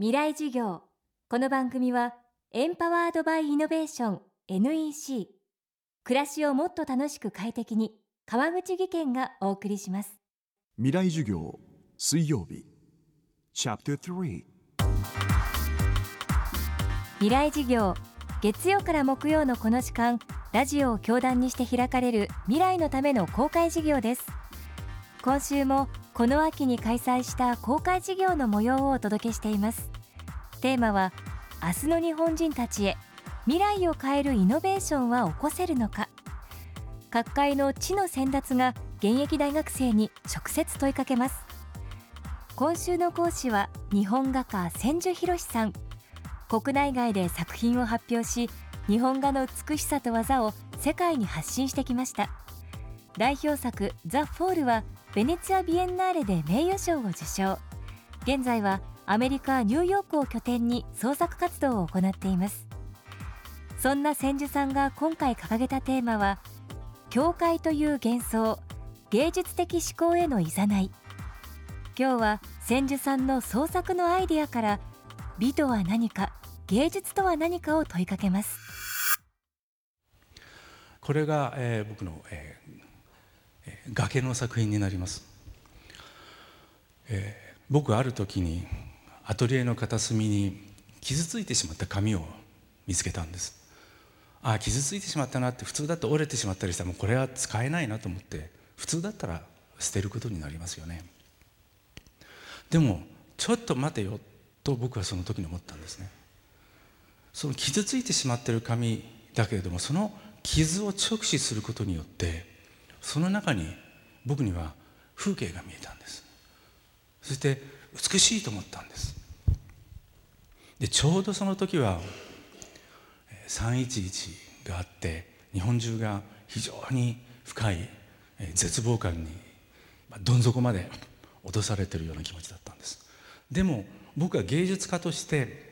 未来授業。この番組はエンパワードバイイノベーション NEC 暮らしをもっと楽しく快適に川口義賢がお送りします。未来授業水曜日。チャプター3未来授業月曜から木曜のこの時間ラジオを教壇にして開かれる未来のための公開授業です。今週もこの秋に開催した公開授業の模様をお届けしていますテーマは明日の日本人たちへ未来を変えるイノベーションは起こせるのか。各界の知の先達が現役大学生に直接問いかけます。今週の講師は日本画家千住博さん。国内外で作品を発表し日本画の美しさと技を世界に発信してきました。代表作「ザ・フォールはベネツィア・ビエンナーレで名誉賞を受賞。現在はアメリカ・ニューヨークを拠点に創作活動を行っています。そんな千住さんが今回掲げたテーマは教会という幻想芸術的思考へのいざない。今日は千住さんの創作のアイデアから美とは何か芸術とは何かを問いかけます。これが、えー、僕の、えー、崖の作品になります、えー、僕ある時にアトリエの片隅に傷ついてしまった紙を見つけたんです。ああ傷ついてしまったなって普通だと折れてしまったりしたらもうこれは使えないなと思って普通だったら捨てることになりますよね。でもちょっと待てよと僕はその時に思ったんですね。その傷ついてしまってる紙だけれどもその傷を直視することによってその中に僕には風景が見えたんです。そして美しいと思ったんです。でちょうどその時は311があって日本中が非常に深い絶望感にどん底まで落とされてるような気持ちだったんです。でも僕は芸術家として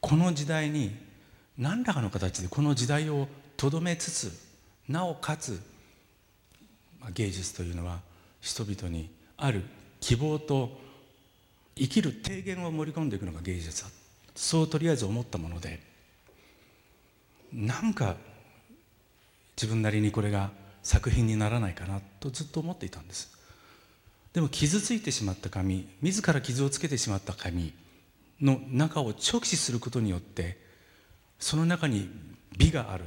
この時代に何らかの形でこの時代をとどめつつなおかつ芸術というのは人々にある希望と生きる提言を盛り込んでいくのが芸術だそうとりあえず思ったものでなんか自分なりにこれが作品にならないかなとずっと思っていたんです。でも傷ついてしまった紙自ら傷をつけてしまった紙の中を直視することによってその中に美がある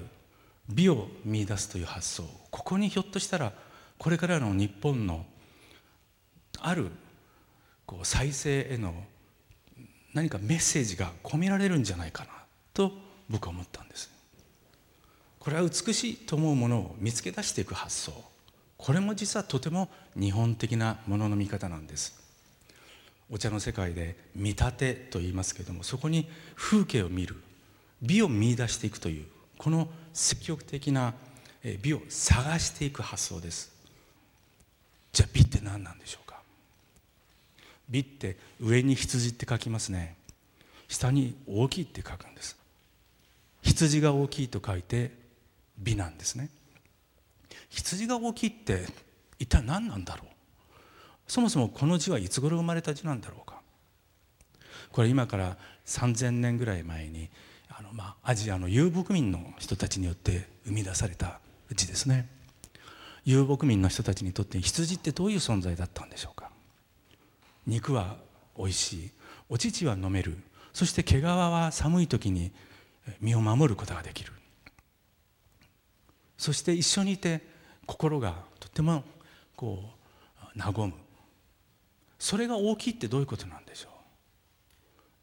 美を見出すという発想ここにひょっとしたらこれからの日本のあるこう再生への何かメッセージが込められるんじゃないかなと僕は思ったんです。これは美しいと思うものを見つけ出していく発想。これも実はとても日本的なものの見方なんです。お茶の世界で見立てと言いますけれどもそこに風景を見る。美を見出していくという。この積極的な美を探していく発想です。じゃあ美って何なんでしょうか？美って上に羊って書きますね。下に大きいって書くんです。羊が大きいと書いて美なんですね。羊が大きいって一体何なんだろう。そもそもこの字はいつ頃生まれた字なんだろうか。これ今から3,000年ぐらい前にあの、まあ、アジアの遊牧民の人たちによって生み出された字ですね。遊牧民の人たちにとって羊ってどういう存在だったんでしょうか。肉はおいしい。お乳は飲める。そして毛皮は寒い時に身を守ることができる。そして一緒にいて心がとてもこう和む。それが大きいってどういうことなんでしょう？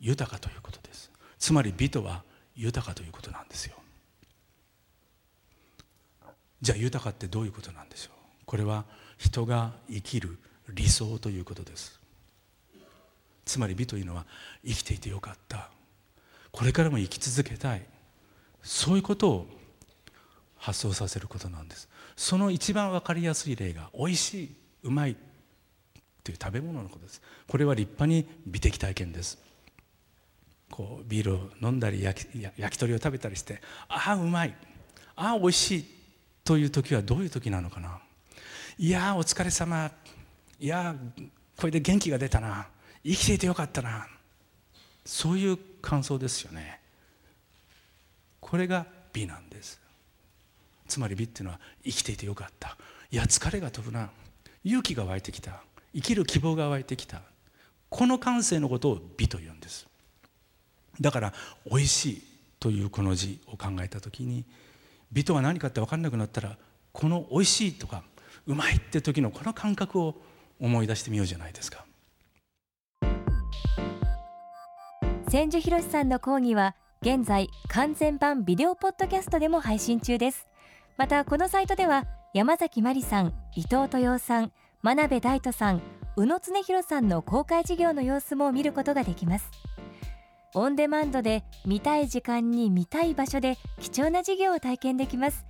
豊かということです。つまり美とは豊かということなんですよ。じゃあ豊かってどういうことなんでしょう？これは人が生きる理想ということです。つまり美というのは生きていてよかった。これからも生き続けたい。そういうことを発想させることなんです。その一番分かりやすい例がおいしいうまいという食べ物のことです。これは立派に美的体験です。こうビールを飲んだり焼き焼き鳥を食べたりしてああうまい。ああおいしいという時はどういう時なのかな。いやお疲れ様。いやこれで元気が出たな。生きていてよかったな。そういう感想ですよね。これが美なんです。つまり美っていうのは生きていてよかった。いや疲れが飛ぶな。勇気が湧いてきた。生きる希望が湧いてきた。この感性のことを美というんです。だから「おいしい」というこの字を考えた時に美とは何かって分かんなくなったらこの「おいしい」とか「うまい」って時のこの感覚を思い出してみようじゃないですか。千住博さんの講義は現在完全版ビデオポッドキャストでも配信中です。またこのサイトでは山崎真理さん伊藤豊さん真鍋大斗さん宇野恒弘さんの公開授業の様子も見ることができます。オンデマンドで見たい時間に見たい場所で貴重な授業を体験できます。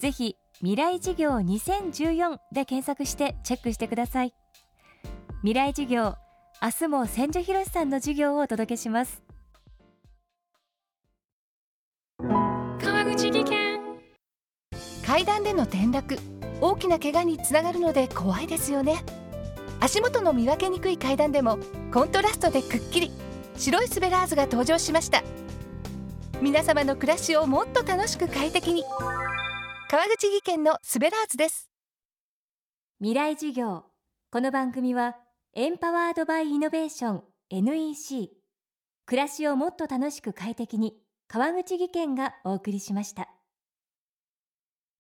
ぜひ未来授業2014で検索してチェックしてください。未来授業明日も千住博さんの授業をお届けします。川口技研。階段での転落。大きな怪我につながるので怖いですよね。足元の見分けにくい階段でもコントラストでくっきり。白いスベラーズが登場しました。皆様の暮らしをもっと楽しく快適に。川口技研のスベラーズです。未来授業。この番組はエンパワードバイイノベーション NEC 暮らしをもっと楽しく快適に川口技研がお送りしました。